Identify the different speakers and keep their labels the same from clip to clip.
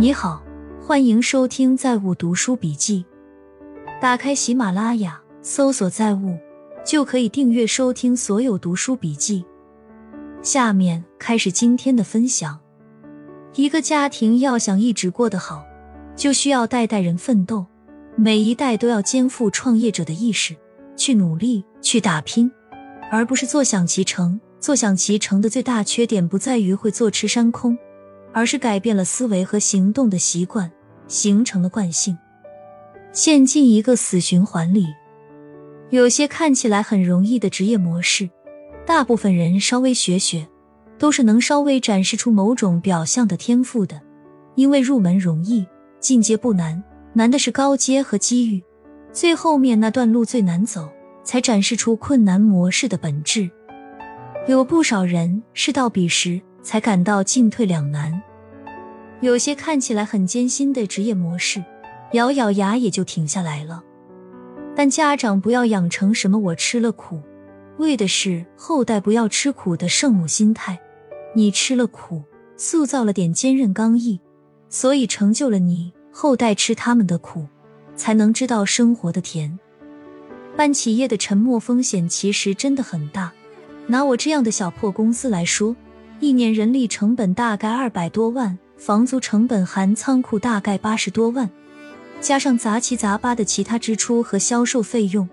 Speaker 1: 你好，欢迎收听《在物读书笔记》。打开喜马拉雅，搜索“在物”，就可以订阅收听所有读书笔记。下面开始今天的分享。一个家庭要想一直过得好，就需要代代人奋斗，每一代都要肩负创业者的意识，去努力，去打拼，而不是坐享其成。坐享其成的最大缺点不在于会坐吃山空，而是改变了思维和行动的习惯，形成了惯性，陷进一个死循环里。有些看起来很容易的职业模式，大部分人稍微学学，都是能稍微展示出某种表象的天赋的。因为入门容易，进阶不难，难的是高阶和机遇，最后面那段路最难走，才展示出困难模式的本质。有不少人是到彼时才感到进退两难，有些看起来很艰辛的职业模式，咬咬牙也就停下来了。但家长不要养成什么“我吃了苦，为的是后代不要吃苦”的圣母心态。你吃了苦，塑造了点坚韧刚毅，所以成就了你后代吃他们的苦，才能知道生活的甜。办企业的沉没风险其实真的很大。拿我这样的小破公司来说，一年人力成本大概二百多万，房租成本含仓库大概八十多万，加上杂七杂八的其他支出和销售费用，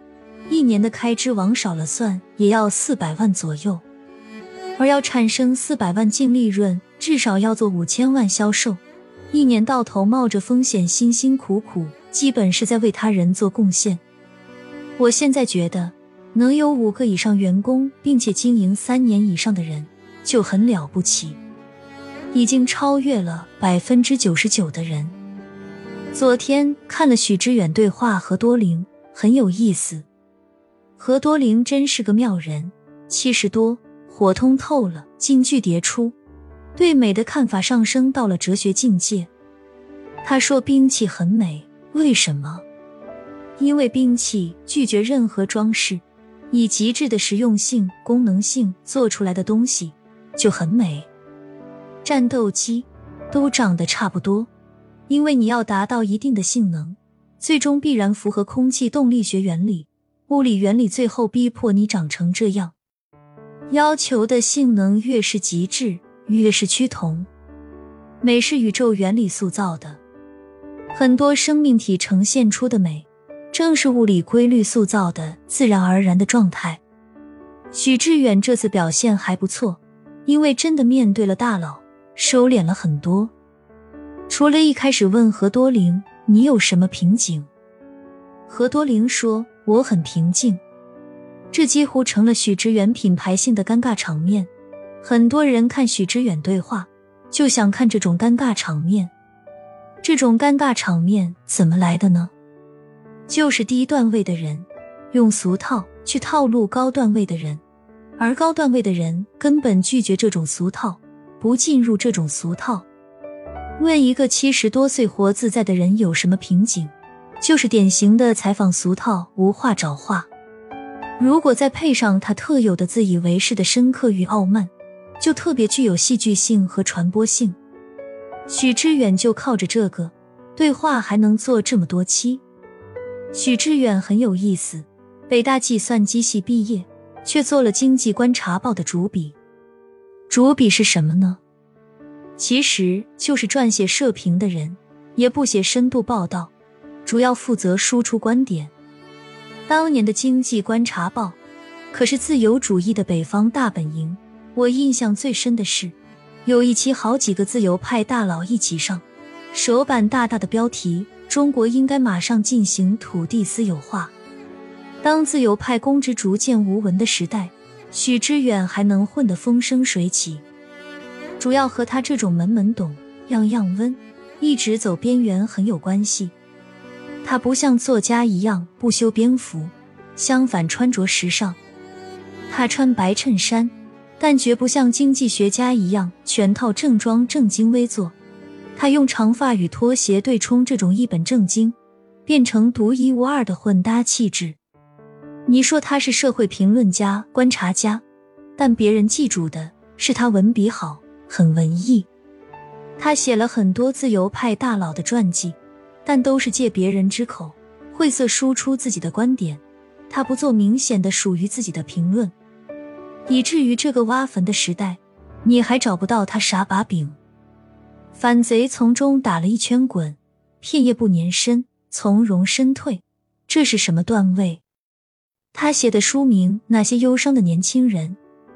Speaker 1: 一年的开支往少了算也要四百万左右。而要产生四百万净利润，至少要做五千万销售，一年到头冒着风险，辛辛苦苦，基本是在为他人做贡献。我现在觉得。能有五个以上员工，并且经营三年以上的人就很了不起，已经超越了百分之九十九的人。昨天看了许知远对话何多灵，很有意思。何多灵真是个妙人，七十多，火通透了，金句迭出，对美的看法上升到了哲学境界。他说兵器很美，为什么？因为兵器拒绝任何装饰。以极致的实用性、功能性做出来的东西就很美。战斗机都长得差不多，因为你要达到一定的性能，最终必然符合空气动力学原理、物理原理，最后逼迫你长成这样。要求的性能越是极致，越是趋同。美是宇宙原理塑造的，很多生命体呈现出的美。正是物理规律塑造的自然而然的状态。许志远这次表现还不错，因为真的面对了大佬，收敛了很多。除了一开始问何多灵你有什么瓶颈，何多灵说我很平静。这几乎成了许知远品牌性的尴尬场面。很多人看许知远对话，就想看这种尴尬场面。这种尴尬场面怎么来的呢？就是低段位的人用俗套去套路高段位的人，而高段位的人根本拒绝这种俗套，不进入这种俗套。问一个七十多岁活自在的人有什么瓶颈，就是典型的采访俗套，无话找话。如果再配上他特有的自以为是的深刻与傲慢，就特别具有戏剧性和传播性。许知远就靠着这个对话还能做这么多期。许知远很有意思，北大计算机系毕业，却做了《经济观察报》的主笔。主笔是什么呢？其实就是撰写社评的人，也不写深度报道，主要负责输出观点。当年的《经济观察报》可是自由主义的北方大本营。我印象最深的是，有一期好几个自由派大佬一起上，首版大大的标题。中国应该马上进行土地私有化。当自由派公知逐渐无闻的时代，许知远还能混得风生水起，主要和他这种门门懂、样样温、一直走边缘很有关系。他不像作家一样不修边幅，相反穿着时尚。他穿白衬衫，但绝不像经济学家一样全套正装正襟危坐。他用长发与拖鞋对冲这种一本正经，变成独一无二的混搭气质。你说他是社会评论家、观察家，但别人记住的是他文笔好，很文艺。他写了很多自由派大佬的传记，但都是借别人之口，晦涩输出自己的观点。他不做明显的属于自己的评论，以至于这个挖坟的时代，你还找不到他啥把柄。反贼从中打了一圈滚，片叶不粘身，从容身退。这是什么段位？他写的书名《那些忧伤的年轻人》，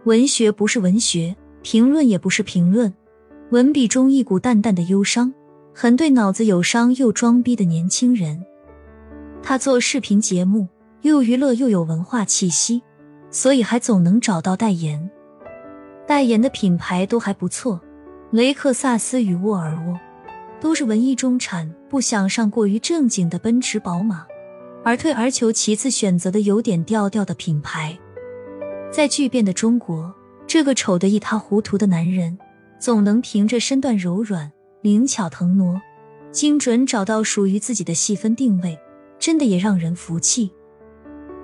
Speaker 1: 文学不是文学，评论也不是评论，文笔中一股淡淡的忧伤，很对脑子有伤又装逼的年轻人。他做视频节目，又娱乐又有文化气息，所以还总能找到代言。代言的品牌都还不错，雷克萨斯与沃尔沃，都是文艺中产不想上过于正经的奔驰、宝马。而退而求其次，选择的有点调调的品牌，在巨变的中国，这个丑得一塌糊涂的男人，总能凭着身段柔软、灵巧腾挪，精准找到属于自己的细分定位，真的也让人服气。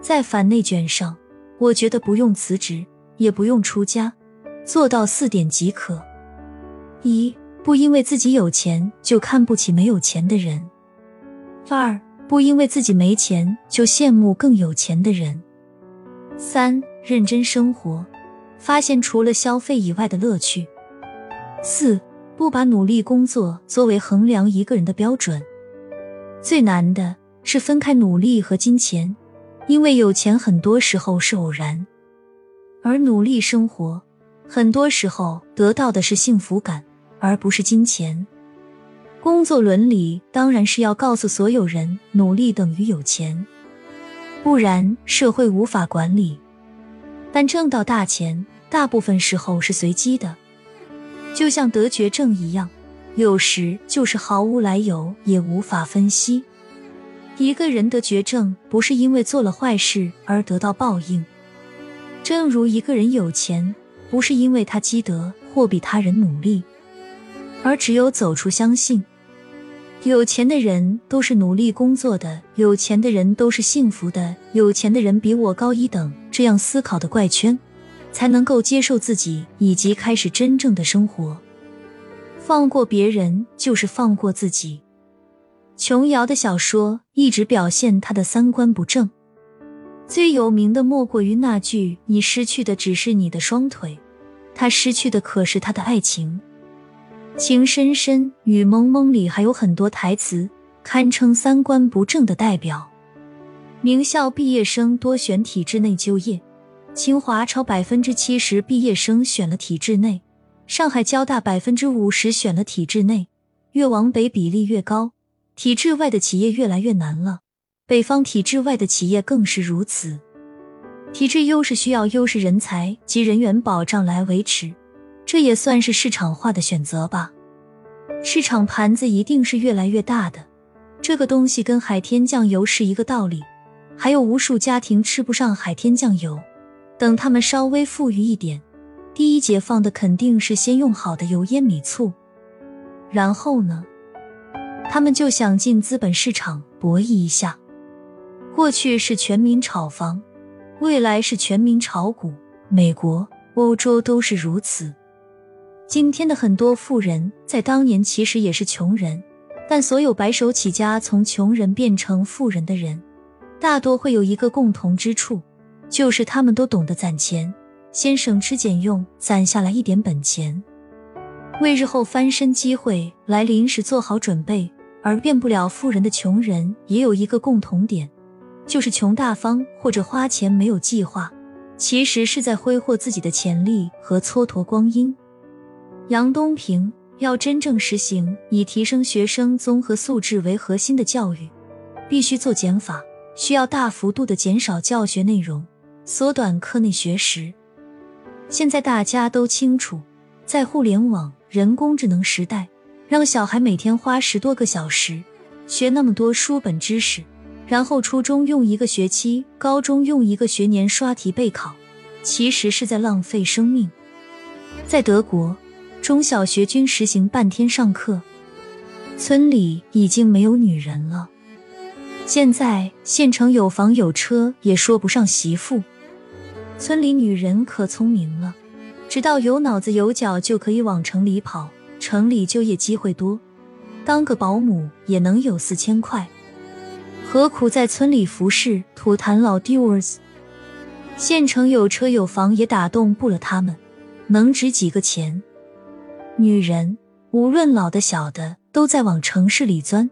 Speaker 1: 在反内卷上，我觉得不用辞职，也不用出家，做到四点即可：一，不因为自己有钱就看不起没有钱的人；二。不因为自己没钱就羡慕更有钱的人。三、认真生活，发现除了消费以外的乐趣。四、不把努力工作作为衡量一个人的标准。最难的是分开努力和金钱，因为有钱很多时候是偶然，而努力生活很多时候得到的是幸福感，而不是金钱。工作伦理当然是要告诉所有人，努力等于有钱，不然社会无法管理。但挣到大钱，大部分时候是随机的，就像得绝症一样，有时就是毫无来由，也无法分析。一个人得绝症，不是因为做了坏事而得到报应，正如一个人有钱，不是因为他积德或比他人努力，而只有走出相信。有钱的人都是努力工作的，有钱的人都是幸福的，有钱的人比我高一等，这样思考的怪圈，才能够接受自己，以及开始真正的生活。放过别人就是放过自己。琼瑶的小说一直表现他的三观不正，最有名的莫过于那句“你失去的只是你的双腿，他失去的可是他的爱情”。情深深雨蒙蒙里还有很多台词，堪称三观不正的代表。名校毕业生多选体制内就业，清华超百分之七十毕业生选了体制内，上海交大百分之五十选了体制内，越往北比例越高，体制外的企业越来越难了。北方体制外的企业更是如此。体制优势需要优势人才及人员保障来维持。这也算是市场化的选择吧。市场盘子一定是越来越大的，这个东西跟海天酱油是一个道理。还有无数家庭吃不上海天酱油，等他们稍微富裕一点，第一解放的肯定是先用好的油烟米醋，然后呢，他们就想进资本市场博弈一下。过去是全民炒房，未来是全民炒股，美国、欧洲都是如此。今天的很多富人，在当年其实也是穷人，但所有白手起家从穷人变成富人的人，大多会有一个共同之处，就是他们都懂得攒钱，先省吃俭用攒下来一点本钱，为日后翻身机会来临时做好准备。而变不了富人的穷人，也有一个共同点，就是穷大方或者花钱没有计划，其实是在挥霍自己的潜力和蹉跎光阴。杨东平要真正实行以提升学生综合素质为核心的教育，必须做减法，需要大幅度的减少教学内容，缩短课内学时。现在大家都清楚，在互联网、人工智能时代，让小孩每天花十多个小时学那么多书本知识，然后初中用一个学期，高中用一个学年刷题备考，其实是在浪费生命。在德国。中小学均实行半天上课，村里已经没有女人了。现在县城有房有车也说不上媳妇，村里女人可聪明了，知道有脑子有脚就可以往城里跑，城里就业机会多，当个保姆也能有四千块，何苦在村里服侍土坛老 doers？县城有车有房也打动不了他们，能值几个钱？女人无论老的小的，都在往城市里钻，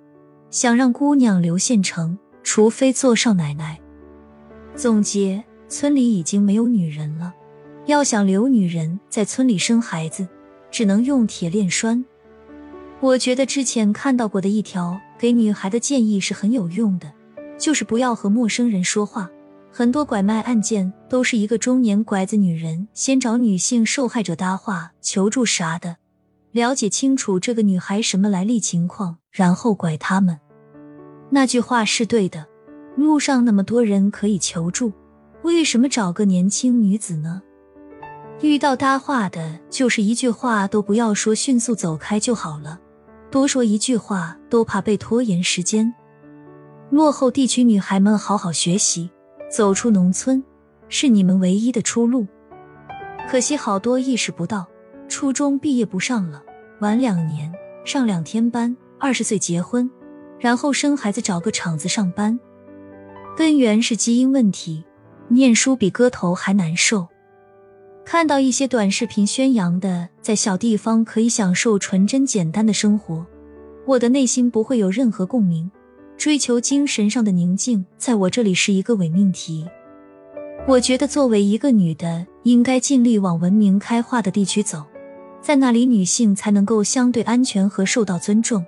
Speaker 1: 想让姑娘留县城，除非做少奶奶。总结：村里已经没有女人了。要想留女人在村里生孩子，只能用铁链拴。我觉得之前看到过的一条给女孩的建议是很有用的，就是不要和陌生人说话。很多拐卖案件都是一个中年拐子女人先找女性受害者搭话求助啥的，了解清楚这个女孩什么来历情况，然后拐他们。那句话是对的，路上那么多人可以求助，为什么找个年轻女子呢？遇到搭话的，就是一句话都不要说，迅速走开就好了。多说一句话都怕被拖延时间。落后地区女孩们，好好学习，走出农村是你们唯一的出路。可惜好多意识不到，初中毕业不上了，晚两年上两天班，二十岁结婚，然后生孩子，找个厂子上班。根源是基因问题，念书比割头还难受。看到一些短视频宣扬的在小地方可以享受纯真简单的生活，我的内心不会有任何共鸣。追求精神上的宁静，在我这里是一个伪命题。我觉得作为一个女的，应该尽力往文明开化的地区走，在那里女性才能够相对安全和受到尊重。